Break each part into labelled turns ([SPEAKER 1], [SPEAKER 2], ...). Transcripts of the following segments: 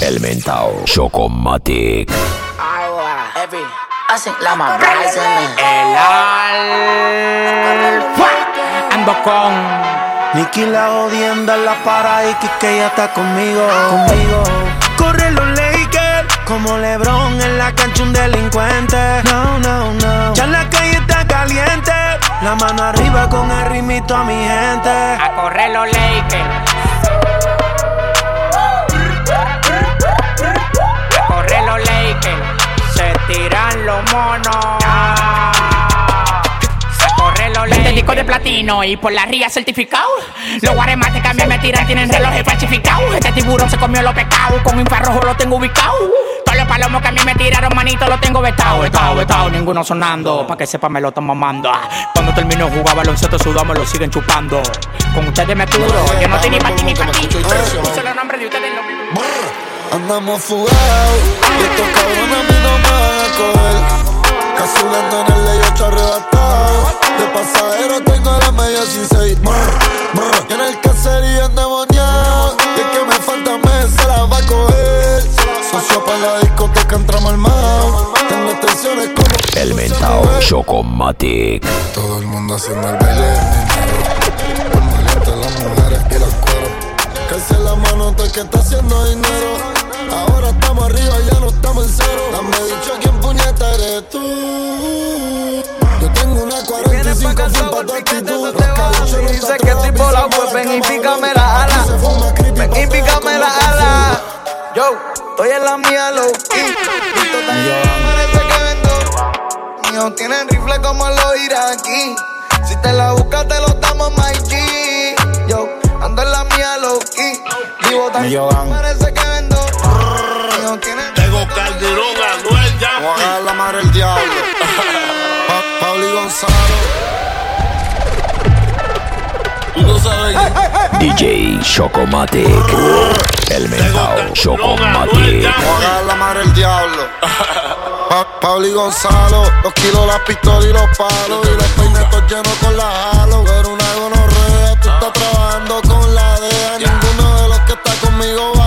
[SPEAKER 1] El mentao Chocomatic.
[SPEAKER 2] Agua, every. Hacen la mamá.
[SPEAKER 3] El alfa. Ando con
[SPEAKER 4] Nicky la odienda en la para y que ella está conmigo, conmigo. Corre los Lakers como LeBron en la cancha un delincuente. No, no, no. Ya la calle está caliente. La mano arriba con el ritmito a mi gente.
[SPEAKER 3] a correr los Lakers. A correr los Lakers. Se tiran los monos. A correr los Lakers. disco de platino y por la ría certificado. Los guaremates que a mí me tiran tienen relojes falsificados. Este tiburón se comió los pecados. Con infrarrojo lo tengo ubicado. Todos los palomos que a mí me tiraron, manito, los tengo vetado, vetado, vetado. Ninguno sonando. Pa' que sepa, me lo tomo mamando. Cuando termino de jugar baloncesto, sudamos, lo siguen chupando. Con ustedes me curo. Yo no estoy ni pa' ti ni pa'
[SPEAKER 5] Andamos fugados y estos cabrones a mí no me van a coger. Casi hablando en el ley 8 arrebatado. De pasajero tengo la media 16. Y en el caserío endemoniado. Y el que me falta mes se la va a coger. Socio para la discoteca entramos al mao. Tengo extensiones como
[SPEAKER 1] El mentao Chocomatic.
[SPEAKER 5] todo el mundo haciendo el baile las mujeres y los cueros. Calce la mano todo el que está haciendo dinero. Ahora estamos arriba, ya no estamos en cero. Dame dicho quién puñeta eres tú. Yo tengo una 45 full pa' tu actitud. Rascabicho no
[SPEAKER 6] Dice que tipo la y pícame la ala. Ven y
[SPEAKER 5] pa'
[SPEAKER 6] pícame la ala. Yo, estoy en la mía low key. Esto parece que vendo. Míos tienen rifle como los iraquí. Si te la buscas, te lo damos my G. Yo, ando en la mía low key. Vivo tan parece que Míos tienen
[SPEAKER 7] Tengo Calderón, Anuel, ya.
[SPEAKER 5] Vamos a agarrar la madre del diablo. Pa Pablo y Gonzalo.
[SPEAKER 7] Tú no sabes quién.
[SPEAKER 1] DJ Chocomatic. El mentao Chocomatic.
[SPEAKER 5] Vamos a agarrar la madre del diablo. Pa Pablo y Gonzalo. Los kilos, las pistolas y los palos. Y los peinetos llenos con la halo. Pero una gonorrea, tú estás trabajando con la DEA. Ninguno de los que está conmigo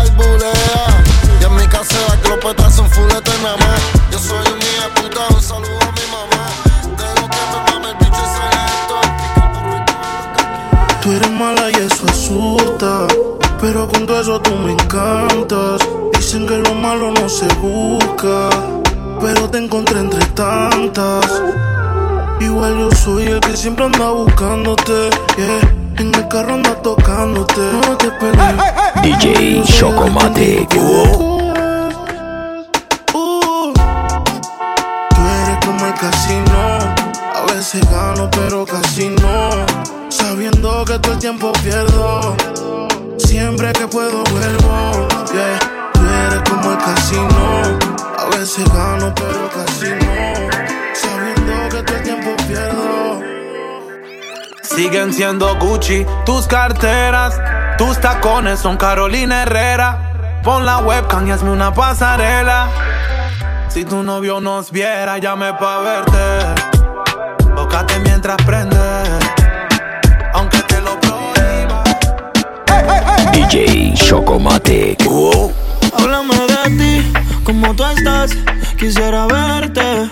[SPEAKER 5] la clopeta son fulete nada más. Yo soy un hijo de puta, un saludo a mi mamá. Dejo que me mame el bicho ese lento.
[SPEAKER 4] Tú eres mala y eso asusta. Pero con todo eso tú me encantas. Dicen que lo malo no se busca. Pero te encontré entre tantas. Igual yo soy el que siempre anda buscándote. Yeah. En el carro anda tocándote. No te pelees.
[SPEAKER 1] DJ Chocomatic.
[SPEAKER 4] Que todo el tiempo pierdo. Siempre que puedo vuelvo. Yeah. Tú eres como el casino. A veces gano, pero casi no. Sabiendo que todo el tiempo pierdo.
[SPEAKER 6] Siguen siendo Gucci tus carteras. Tus tacones son Carolina Herrera. Pon la webcam y hazme una pasarela. Si tu novio nos viera, llame pa' verte. Tócate mientras prende.
[SPEAKER 1] DJ Chocomatic.
[SPEAKER 4] Háblame de ti, como tú estás, quisiera verte.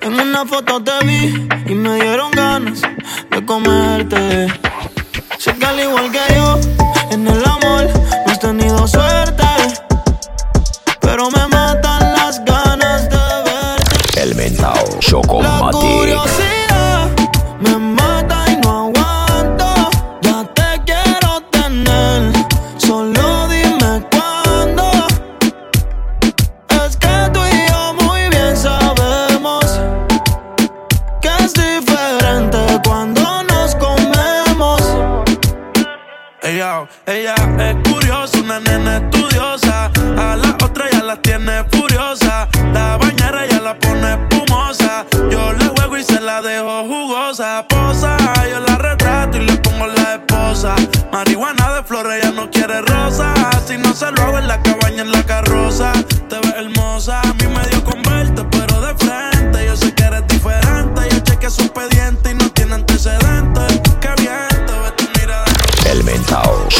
[SPEAKER 4] En una foto te vi y me dieron ganas de comerte. Sé que al igual que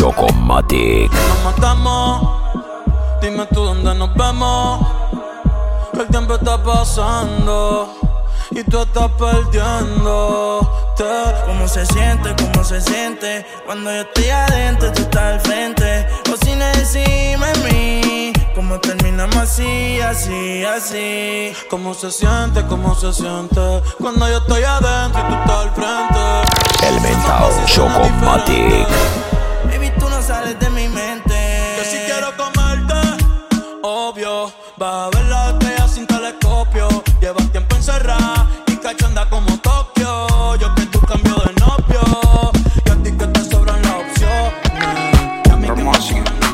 [SPEAKER 1] mentao Chocomatic.
[SPEAKER 4] Nos
[SPEAKER 6] matamos.
[SPEAKER 8] Dime tú dónde nos vemos. El tiempo está pasando y tú estás perdiendo.
[SPEAKER 9] ¿Cómo se siente? ¿Cómo se siente? Cuando yo estoy adentro, tú estás al frente. O sin decirme a mí. ¿Cómo terminamos así, así, así?
[SPEAKER 8] ¿Cómo se siente? ¿Cómo se siente? Cuando yo estoy adentro y tú estás al frente.
[SPEAKER 4] El mentao Chocomatic.
[SPEAKER 9] Sales de mi mente.
[SPEAKER 8] Que si quiero comerte, obvio. Vas a ver la estrella sin telescopio. Llevas tiempo encerrada y cachanda como Tokio. Yo que tú cambio de novio. Y a ti que te sobran las opciones. Y a mí que me sobran las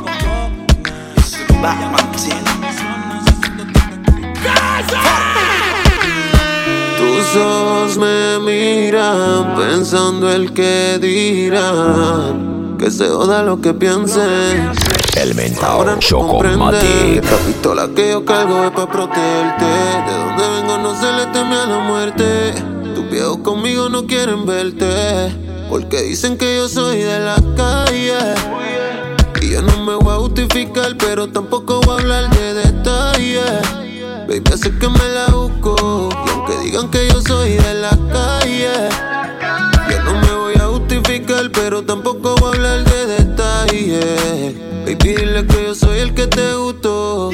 [SPEAKER 10] Tus ojos me miran pensando el que dirán. Que se joda lo que piensen.
[SPEAKER 4] El
[SPEAKER 10] comprende que
[SPEAKER 4] Chocomatic.
[SPEAKER 10] esta pistola que yo cargo es para protegerte. De donde vengo no se le teme a la muerte. Tus viejos conmigo no quieren verte. Porque dicen que yo soy de la calle. Y yo no me voy a justificar, pero tampoco voy a hablar de detalles. Baby, hace que me la busco. Y aunque digan que yo soy de la calle, pero tampoco voy a hablar de detalles. Baby, dile que yo soy el que te gustó.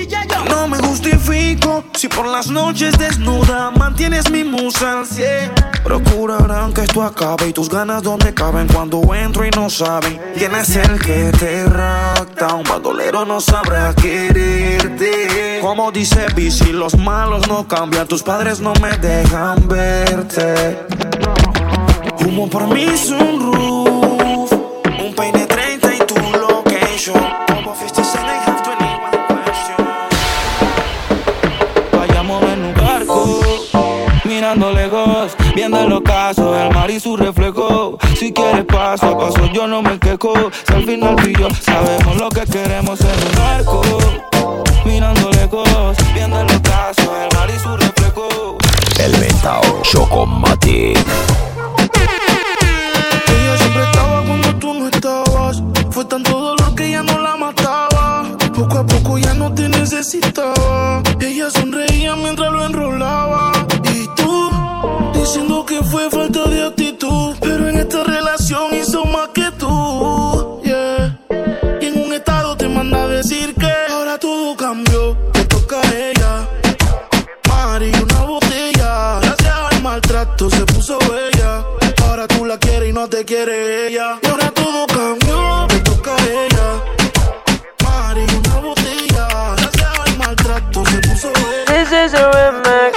[SPEAKER 9] No me justifico si por las noches desnuda mantienes mi musa al cien. Procurarán que esto acabe y tus ganas donde caben cuando entro y no saben quién es el que te rapta. Un bandolero no sabrá quererte. Como dice Bici, los malos no cambian, tus padres no me dejan verte. Humo por mi sunroof,
[SPEAKER 11] el ocaso, el mar y su reflejo. Si quieres paso a paso, yo no me quejo. Si al final tú sabemos lo que queremos en un barco, mirando lejos, viendo el ocaso, el mar y su reflejo.
[SPEAKER 4] El mentao Chocomatic.
[SPEAKER 9] Maltrato se puso bella. Ahora tú la quieres y no te quiere ella. Y ahora todo cambió, te toca a ella. Mari, una botella. Gracias al maltrato se puso bella.
[SPEAKER 10] This is a remix.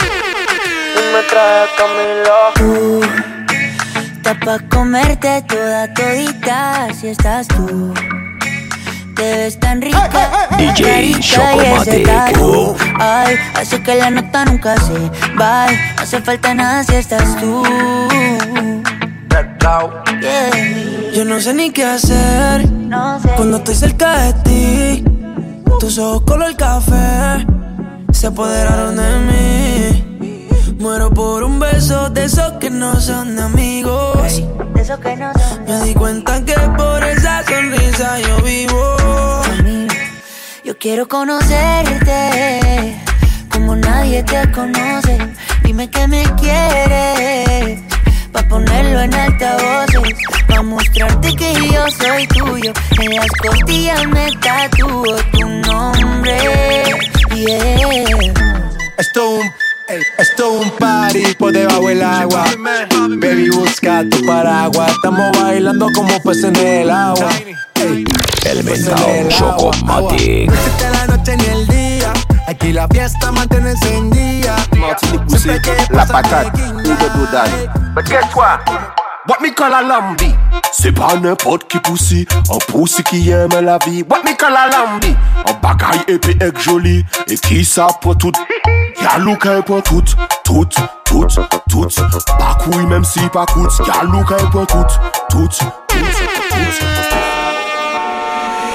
[SPEAKER 10] Y me trae Camila.
[SPEAKER 12] Tú estás pa' comerte toda todita si estás tú. Te ves tan rica,
[SPEAKER 4] DJ
[SPEAKER 12] tatu. Ay, hace que la nota nunca se va. No hace falta nada si estás tú. Yeah.
[SPEAKER 9] Yo no sé ni qué hacer
[SPEAKER 12] No sé.
[SPEAKER 9] cuando estoy cerca de ti. Tus ojos color café se apoderaron de mí. Muero por un beso de esos que no son amigos.
[SPEAKER 12] De eso que no son
[SPEAKER 9] Me di cuenta que por esa sonrisa yo vivo.
[SPEAKER 12] Yo quiero conocerte como nadie te conoce. Dime que me quieres pa ponerlo en altavoces, pa mostrarte que yo soy tuyo. En las costillas me tatúo tu nombre. Yeah.
[SPEAKER 13] Esto un, esto un party por debajo del agua. Baby, busca tu paraguas. Estamos bailando como peces en el agua. Ey,
[SPEAKER 4] El mentao. Chocomatic.
[SPEAKER 13] No existe la noche ni el día. Aquí la fiesta mantiene encendida.
[SPEAKER 14] La patate, do that? But guess what? What me call a lambi? Se pa nepot ki pousi An pousi ki yeme la vi. What me call a lambi? An bagay epi ek joli E ki sa pou tout. Yalou ka pou tout Tout, tout, tout. Bakouy menm si pakout Yalou ka pou tout Tout, tout, tout.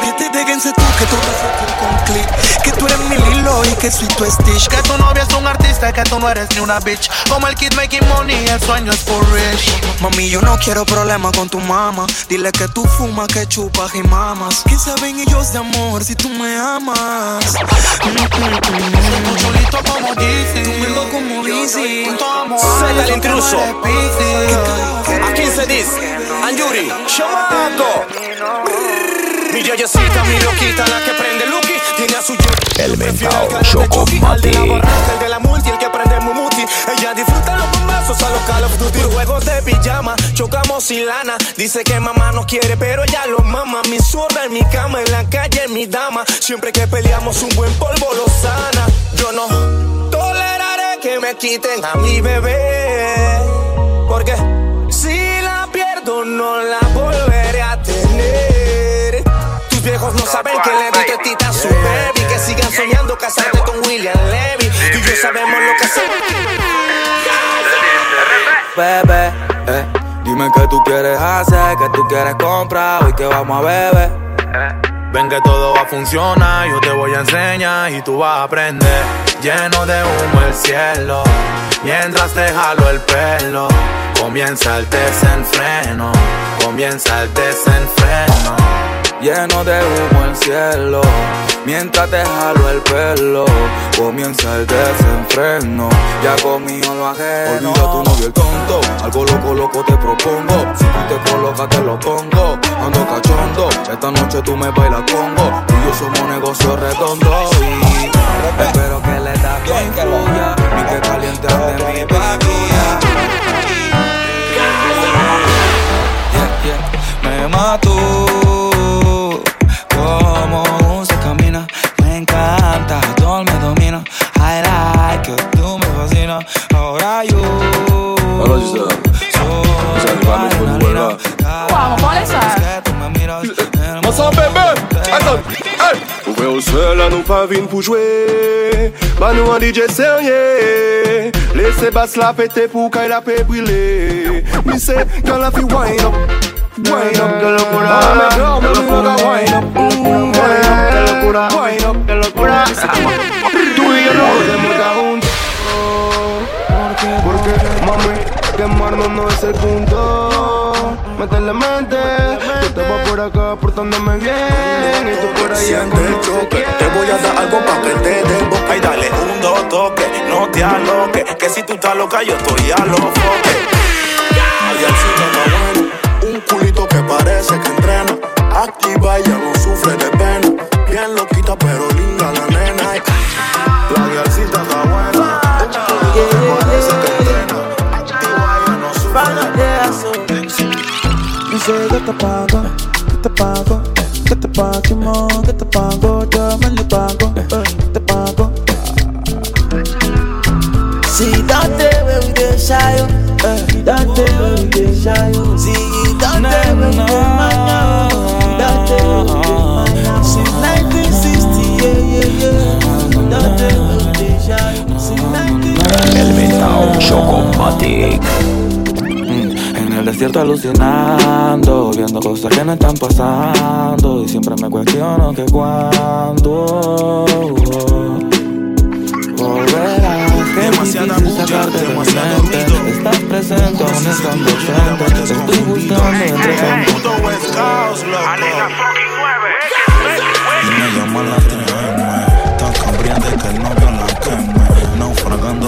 [SPEAKER 9] Que te déguense tú, que tú te saques con clic. Que tú eres mi Lilo y
[SPEAKER 6] que soy tu stitch. Que tu novia es un artista y que tú no eres ni una bitch. Como el kid making money, el sueño es for rich.
[SPEAKER 15] Mami, yo no quiero problemas con tu mamá. Dile que tú fumas, que chupas y mamas. ¿Quién saben ellos de amor si tú me amas?
[SPEAKER 6] Tú chulito como Yeezy.
[SPEAKER 15] Tú mundo como Dizzy.
[SPEAKER 6] Soy
[SPEAKER 9] el intruso. A 15 dis, Anjuri, Chamaco. Mi yeyecita, mi loquita, la que prende Lucky, tiene a su yo.
[SPEAKER 1] El mentao
[SPEAKER 9] Al de la
[SPEAKER 1] Chocomatic.
[SPEAKER 9] barraca, el de la multi, el que prende el mumuti. Ella disfruta los bombazos a los Call of Duty. Juegos de pijama, chocamos sin lana. Dice que mamá no quiere, pero ella lo mama. Mi zurda en mi cama, en la calle, mi dama. Siempre que peleamos, un buen polvo lo sana. Yo no toleraré que me quiten a mi bebé. Porque si la pierdo, no la volveré saben que le di tetita a su baby. Que sigan soñando casarte con William Levy. Tú y yo sabemos lo que hacemos.
[SPEAKER 11] Bebé, eh, dime qué tú quieres hacer, qué tú quieres comprar, hoy que vamos a beber.
[SPEAKER 16] Ven que todo va a funcionar, yo te voy a enseñar y tú vas a aprender. Lleno de humo el cielo, mientras te jalo el pelo. Comienza el desenfreno, comienza el desenfreno.
[SPEAKER 11] Lleno de humo el cielo, mientras te jalo el pelo, comienza el desenfreno. Ya conmigo lo ajeno. Olvida tu novio el tonto, algo loco, loco te propongo. Si tú te colocas, te lo pongo. Ando cachondo, esta noche tú me bailas congo. Tú y yo somos negocio redondo. Y espero que le da bien que ya, ni que caliente de mi vaquilla. Yeah, yeah. Me mató como se camina. Me encanta, todo me domina. I like que tú me fascinas. Ahora yo soy tu adrenalina.
[SPEAKER 17] Vamos, ponle esa.
[SPEAKER 11] Que tú me miras.
[SPEAKER 18] Ensemble, bébé Attends, hey Ouvrez au seul à nous pas vine pour jouer Bah nous un DJ sérieux Laissez basse la péter pour qu'elle la paix brûler Mais c'est quand la fille wine up Wine up, que locura. que locura Wine up, wine up, que locura. Wine up, que locura. Tú y yo no podemos estar juntos. Porque, mami, quemarnos no es el punto. Métele mente. Yo te voy por acá portándome bien. Y tú por allá
[SPEAKER 16] Siente el choque, te voy a dar algo pa' que te den boca. Y dale un dos toque, no te aloques, que si tú estás loca yo estoy a los foques. Ay, al cine culito que parece que entrena, activa y ya no sufre de pena, bien loquita pero linda la nena. La guialcita está buena, parece que entrena, activa y ya no sufre de pena.
[SPEAKER 1] Chocomatic.
[SPEAKER 11] En el desierto alucinando, viendo cosas que no están pasando y siempre me cuestiono que cuándo volverás.
[SPEAKER 16] Demasiada bulla, demasiado ruido.
[SPEAKER 11] Estás presente aún estando frente. Estoy buscando entre tanto.
[SPEAKER 16] Puto West Coast, loco.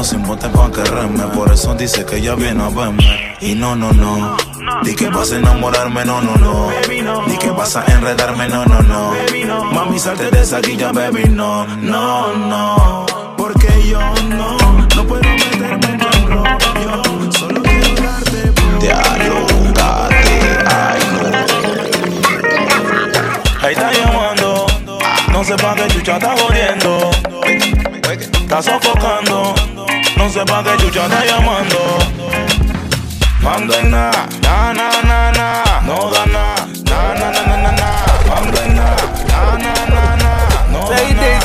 [SPEAKER 16] Naufragando sin bote pa' que reme Por eso dice que ella viene a verme. Y no, no, no. Di que vas a enamorarme, no, no, no. Di que vas a enredarme, no, no, no. Mami, salte de esa guilla, baby, no, no, no. Porque yo no, no puedo meterme en el rollo. Solo quiero darte
[SPEAKER 1] Dialogate, ay
[SPEAKER 16] Ahí está llamando, no sé pa' qué chucha está jodiendo. Está sofocando, no sé pa' qué chucha está llamando. Manda en na, na, na, na, na, no da na, na, na, na, na, na, na. Manda en na, na, na, na, na, no da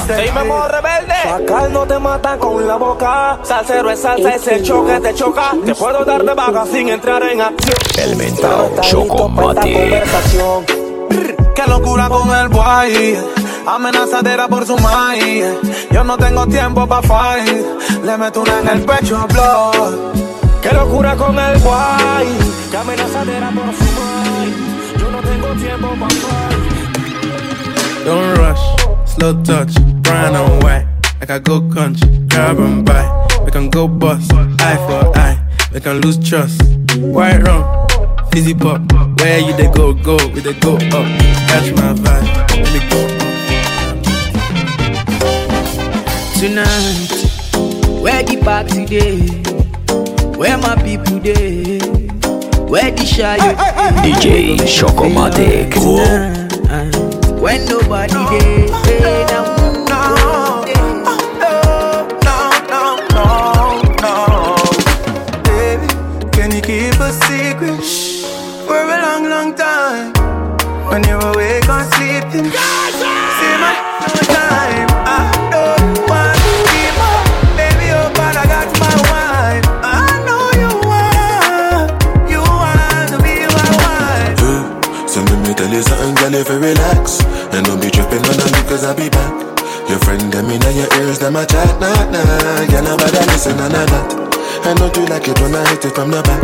[SPEAKER 16] na.
[SPEAKER 9] Dime modo rebelde. Sacar no te mata con la boca. Salsero es salsa, ese choque te choca. Te puedo dar de baja sin entrar en acción.
[SPEAKER 1] El Chocomatic.
[SPEAKER 9] conversación.
[SPEAKER 6] Qué locura con el boy.
[SPEAKER 19] Amenazadera por su maíz. Yo no tengo tiempo pa' fight, le meto una en el pecho, blood. Qué locura con el guay, que amenazadera por su maíz. Yo no tengo tiempo pa' fight.
[SPEAKER 6] Don't rush, slow touch, brown and white. Like I go country, grab and buy. We can go bust, eye for eye. We can lose trust. White rum, fizzy pop. Where you they go, go, we they go up. Catch my vibe, let me go.
[SPEAKER 20] Tonight, where the party day? Where my people day? Where the shy
[SPEAKER 1] DJ Chocomatic.
[SPEAKER 20] When nobody day, hey, now
[SPEAKER 19] you keep a secret for a long, long time? When you're awake or sleeping, say my no time.
[SPEAKER 10] If you relax. And don't be tripping on me cause I'll be back. Your friend them in your ears, them a chat, nah, nah. Girl, nobody listen and I that And don't you like it when I hit it from the back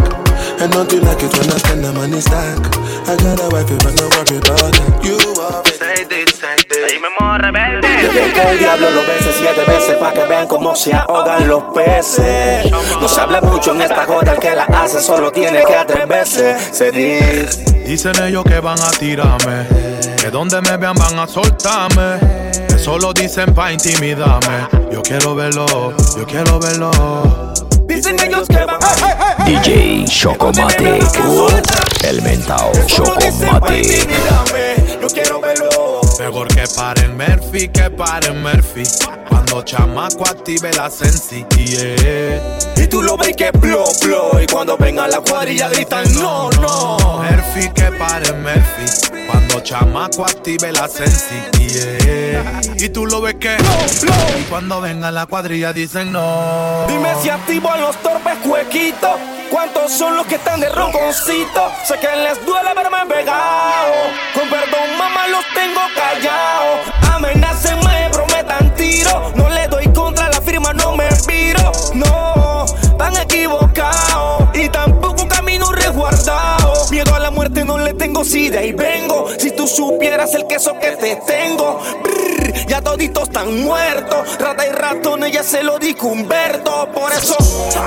[SPEAKER 10] And don't you like it when I spend the money stack I got a wife, but no worry about that You are
[SPEAKER 9] Dejen que el diablo lo bese siete veces pa' que vean cómo se ahogan los peces. No se habla mucho en esta joda, el que la hace solo tiene que atreverse. Se dice.
[SPEAKER 6] Dicen ellos que van a tirarme, que donde me vean van a soltarme. Eso lo dicen pa' intimidarme. Yo quiero verlo, yo quiero verlo.
[SPEAKER 9] Dicen ellos que van a.
[SPEAKER 1] DJ Chocomatic. El mentao Chocomatic.
[SPEAKER 9] Yo quiero verlo.
[SPEAKER 6] Mejor que paren Murphy, que paren Murphy. Cuando chamaco active la sensi. Yeah.
[SPEAKER 9] Y tú lo ves que blow, blow. Y cuando venga la cuadrilla gritan no, no.
[SPEAKER 6] Murphy, que paren Murphy. Cuando chamaco active la sensi. Yeah. Y tú lo ves que Y cuando venga la cuadrilla dicen no.
[SPEAKER 9] Dime si activo a los torpes cuequitos. ¿Cuántos son los que están de ronconcito? Sé que les duele verme pegado. Con perdón, mamá, los tengo callados. Amenácenme, No, tan equivocados. Y tampoco camino resguardado. Miedo a la muerte no le tengo, si de ahí vengo. Si tú supieras el queso que te tengo. Brr, ya toditos están muertos. Rata y ratones, ya se lo dijo Humberto. Por eso,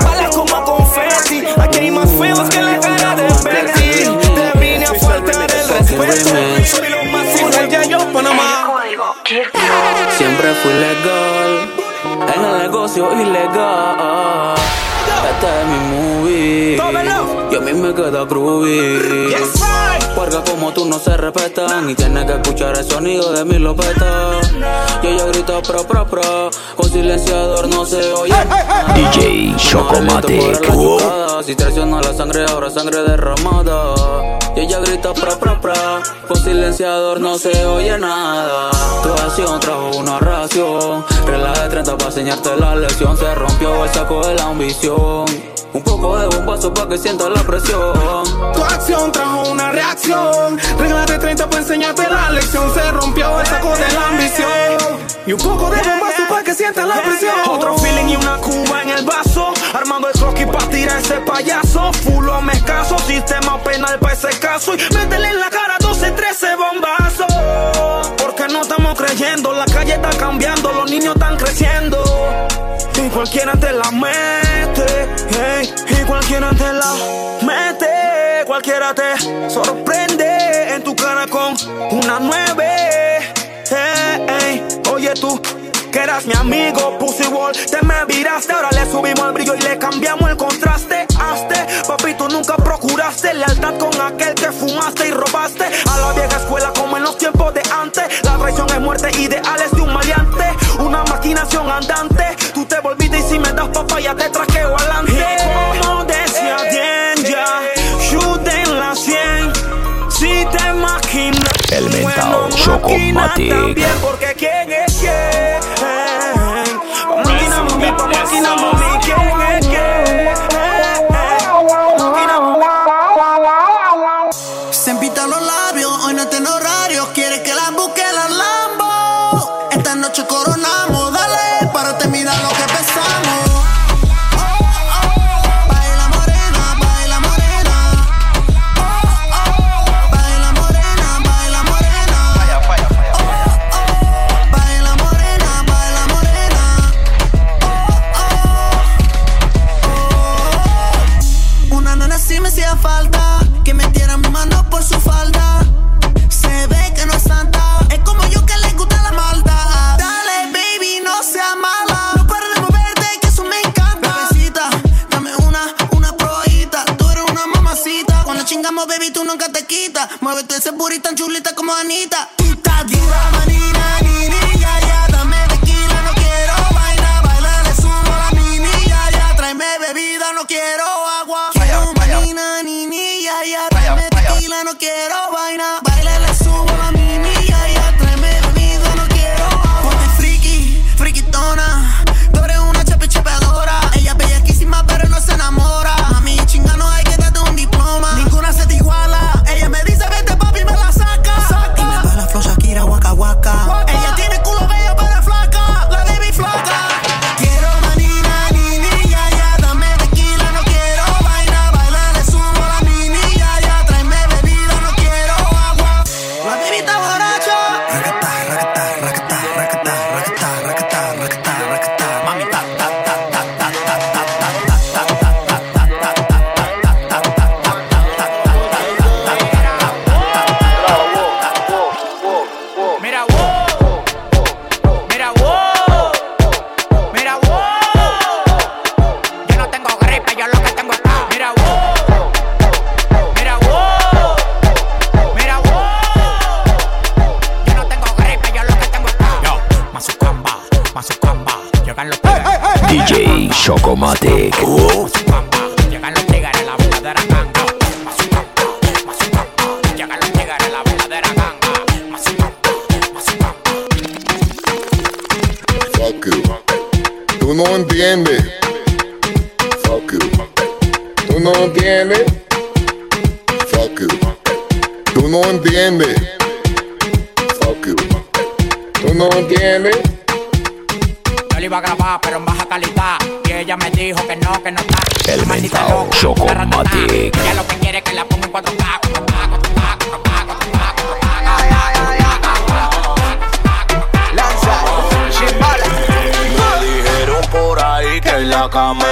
[SPEAKER 9] balas como confeti. Aquí hay más feos que la cara de Betty. Te vine a faltar el respeto. Soy lo más hijo de yo, Panamá.
[SPEAKER 21] Siempre fui legal negocio ilegal. Este es mi movie y a mí me queda groovy. Porque como tú no se respetan y tienes que escuchar el sonido de mi lopeta. Y ella grita pro pro pro, con silenciador no se oye.
[SPEAKER 1] DJ Chocomatic.
[SPEAKER 21] Si traiciona la sangre, ahora sangre derramada. Pra pra pra, con silenciador no se oye nada. Tu acción trajo una ración, regla de 30 para enseñarte la lección. Se rompió el saco de la ambición. Un poco de bombazo para que sientas la presión.
[SPEAKER 19] Tu acción trajo una reacción. Regla de 30 para enseñarte la lección. Se rompió el saco de la ambición. Y un poco de bombazo para que sientas la presión. Otro feeling y una cuba en el vaso. Armando el croquis para tirar ese payaso. Fulo me caso, sistema penal para ese caso. Y métele en la cara 12, 13 bombazos. Porque no estamos creyendo, la calle está cambiando, los niños están creciendo. Y cualquiera te la mete, hey, y cualquiera te la mete, cualquiera te sorprende en tu cara con una nueve. Oye tú, que eras mi amigo, Pussy Wall, te me viraste, ahora le subimos el brillo y le cambiamos el contraste. Hazte, papi, tú nunca procuraste lealtad con aquel que fumaste y robaste a la vieja escuela como en los tiempos de antes. La traición es muerte, ideales de un maleante, una maquinación andante. Tú te volviste y si me das papaya te traqueo adelante. Y como decía Danger, shoot en la 100. Si te imaginas,
[SPEAKER 1] El mentao
[SPEAKER 19] máquina
[SPEAKER 1] Chocomatic.
[SPEAKER 19] también, porque quién es
[SPEAKER 3] quiero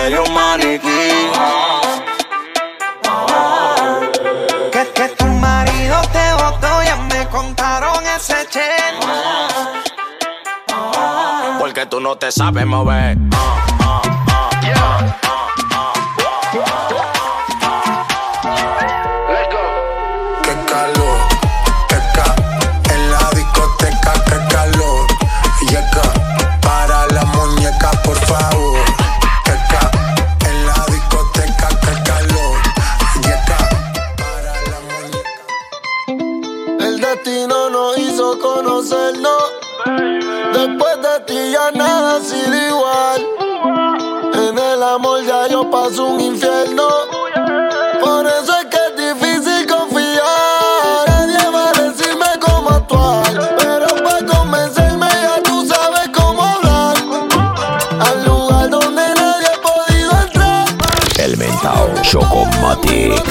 [SPEAKER 3] sería un
[SPEAKER 16] maniquí.
[SPEAKER 3] Que, que tu marido te votó, ya me contaron ese che.
[SPEAKER 16] Porque tú no te sabes mover.
[SPEAKER 1] paso un infierno. Por eso es que es difícil confiar. Nadie va a decirme cómo actuar. Pero para convencerme ya tú sabes cómo hablar. Al lugar donde nadie ha podido entrar.
[SPEAKER 5] El Mentao Chocomatic.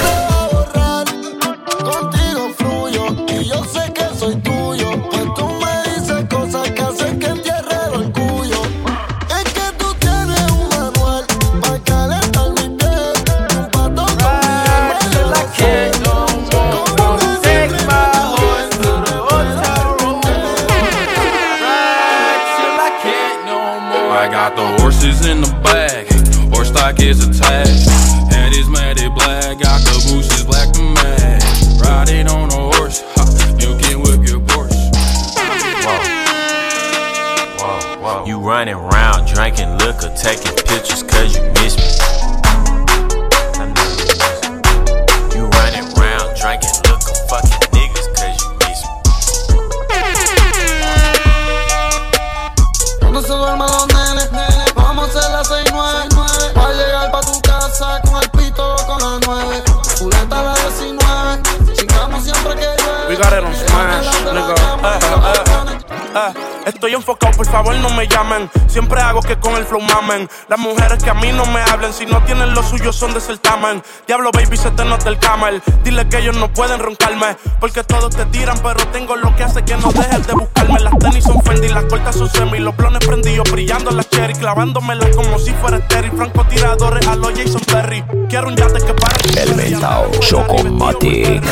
[SPEAKER 6] Estoy enfocado, por favor no me llamen. Siempre hago que con el flow mamen. Las mujeres que a mí no me hablen, si no tienen lo suyo son de certamen. Diablo, baby, se te nota el camel. Dile que ellos no pueden roncarme, porque todos te tiran, pero tengo lo que hace que no dejes de buscarme. Las tenis son Fendi, las cortas son semi, los blones prendidos, brillando las cherry, clavándomelas como si fuera Terry. Francotiradores a los Jason Perry. Quiero un yate que para.
[SPEAKER 1] El mentao Chocomatic.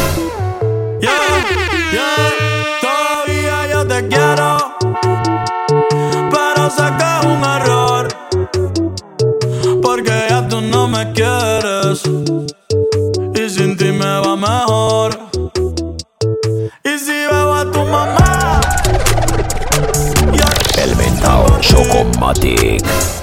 [SPEAKER 8] Yeah, yeah, todavía yo te quiero, es un error, porque ya tú no me quieres y sin ti me va mejor. Y si veo a tu mamá,
[SPEAKER 1] El mentao Chocomatic.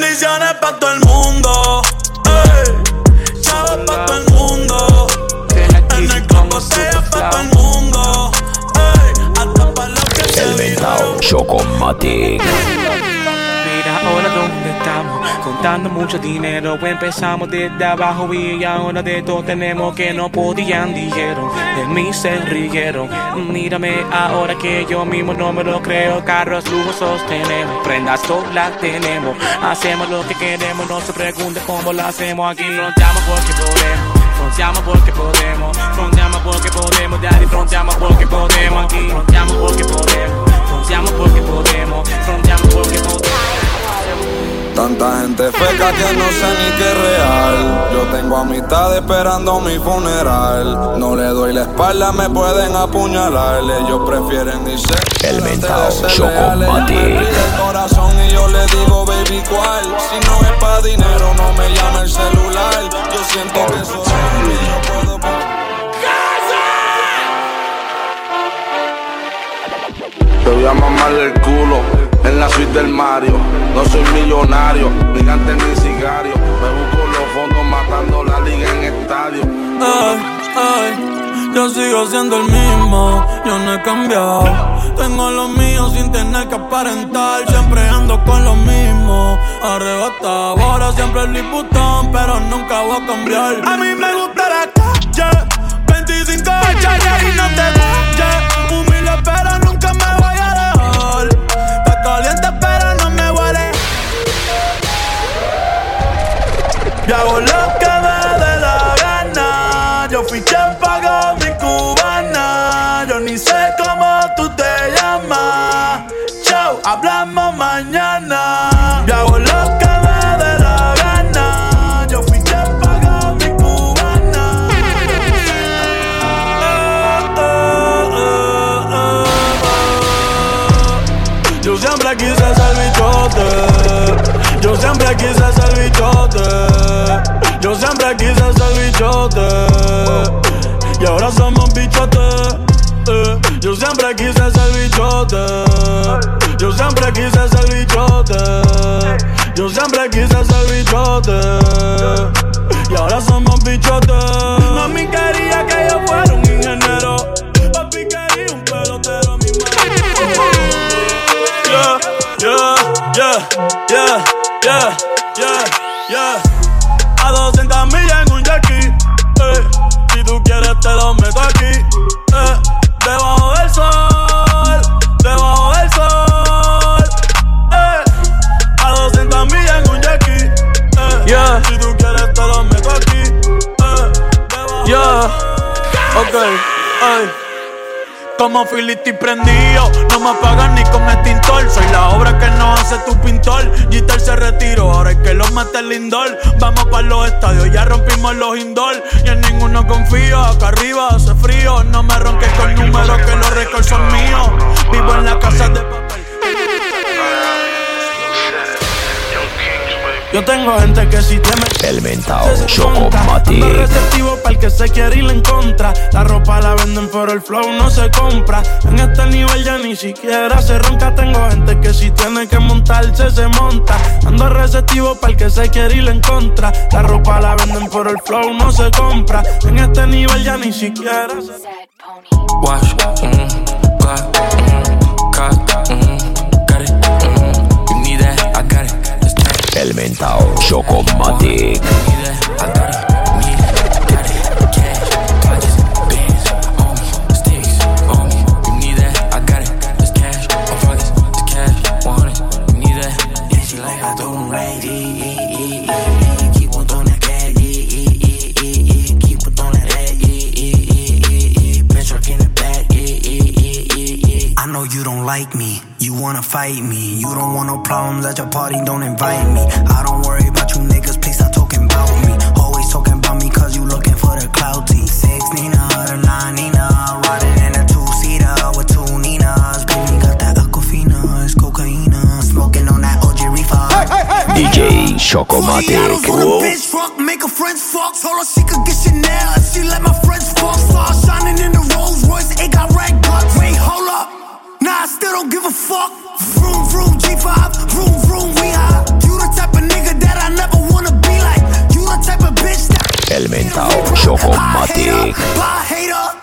[SPEAKER 8] Bendiciones para todo el mundo.
[SPEAKER 22] Mucho dinero. Empezamos desde abajo y ahora de todo tenemos que no podían, dijeron. De mí se rieron. Mírame ahora que yo mismo no me lo creo. Carros lujosos tenemos, prendas todas las tenemos. Hacemos lo que queremos, no se pregunte cómo lo hacemos aquí. Fronteamos porque podemos. Fronteamos porque podemos, fronteamos porque podemos, daddy, fronteamos porque podemos aquí, fronteamos porque podemos, fronteamos porque podemos, fronteamos porque podemos.
[SPEAKER 23] Tanta gente feca que no sé ni qué es real. Yo tengo amistad esperando mi funeral. No le doy la espalda, me pueden apuñalar. Ellos prefieren irse.
[SPEAKER 1] El mentao
[SPEAKER 23] el corazón y yo le digo, baby, ¿cuál? Si no es pa' dinero, no me llame el celular. Yo siento que eso es yo puedo.
[SPEAKER 24] Te voy a mamar el culo en la suite del Mario. No soy millonario, gigante ni sicario. Me busco los fondos matando la liga en estadio.
[SPEAKER 8] Ay, ay, yo sigo siendo el mismo, yo no he cambiado. Tengo lo mío sin tener que aparentar. Siempre ando con lo mismo, arrebatado. Ahora siempre el Butón, pero nunca voy a cambiar. A mí me gusta la calle, 25 hachas y no te vayas. Y hago Yo siempre quise ser bichote. Y ahora somos bichotes. eh. Yo siempre quise ser bichote. Yo siempre quise ser bichote. Yo siempre quise ser bichote. Y ahora somos bichotes. Mami quería que yo fuera un ingeniero. Papi quería un pelotero, mi Yeah, yeah, yeah, yeah, yeah, yeah, yeah. A 200 te lo meto aquí. Eh. Debajo del sol, debajo del sol. Eh. A 200 millas en un jackie. Eh.
[SPEAKER 22] Yeah.
[SPEAKER 8] Si tú quieres te lo meto aquí. Eh.
[SPEAKER 22] Yeah,
[SPEAKER 8] Ok, ay. Como Filiti prendido, no me apagan ni con extintor. Soy la obra que no hace tu pintor. Gitar se retiró, ahora es que lo mete el lindor. Vamos para los estadios, ya rompimos los indoor. Y en ninguno confío, acá arriba hace frío. No me ronques con números que los récords son míos. Vivo en la casa de Yo tengo gente que si te me
[SPEAKER 1] El mentao
[SPEAKER 8] Ando
[SPEAKER 1] Chocomatic.
[SPEAKER 8] receptivo para el que se quiere ir en contra. La ropa la venden, pero el flow no se compra. En este nivel ya ni siquiera se ronca. Tengo gente que si tiene que montarse, se monta. Ando receptivo para el que se quiere ir en contra. La ropa la venden, pero el flow no se compra. En este nivel ya ni siquiera se
[SPEAKER 11] Wash, mm,
[SPEAKER 1] experimentado. Chocomatic.
[SPEAKER 25] like me you wanna fight me. You don't want no problems at your party, don't invite me. I don't worry about you niggas, please stop talking about me. Always talking about me cause you looking for the clout T. Six Nina, the nine Nina, riding in a two seater with two Ninas. Baby got that aquafina, it's cocaina. Smoking on that OG reefer.
[SPEAKER 1] DJ Chocomatic.
[SPEAKER 25] on a bitch fuck, make her friends fuck. Told her she could get Chanel if she let my fuck. Vroom, vroom, G5, vroom, vroom, we high. You the type of nigga that I never wanna be like. You the type of bitch that
[SPEAKER 1] El Chocomatic.
[SPEAKER 25] Buy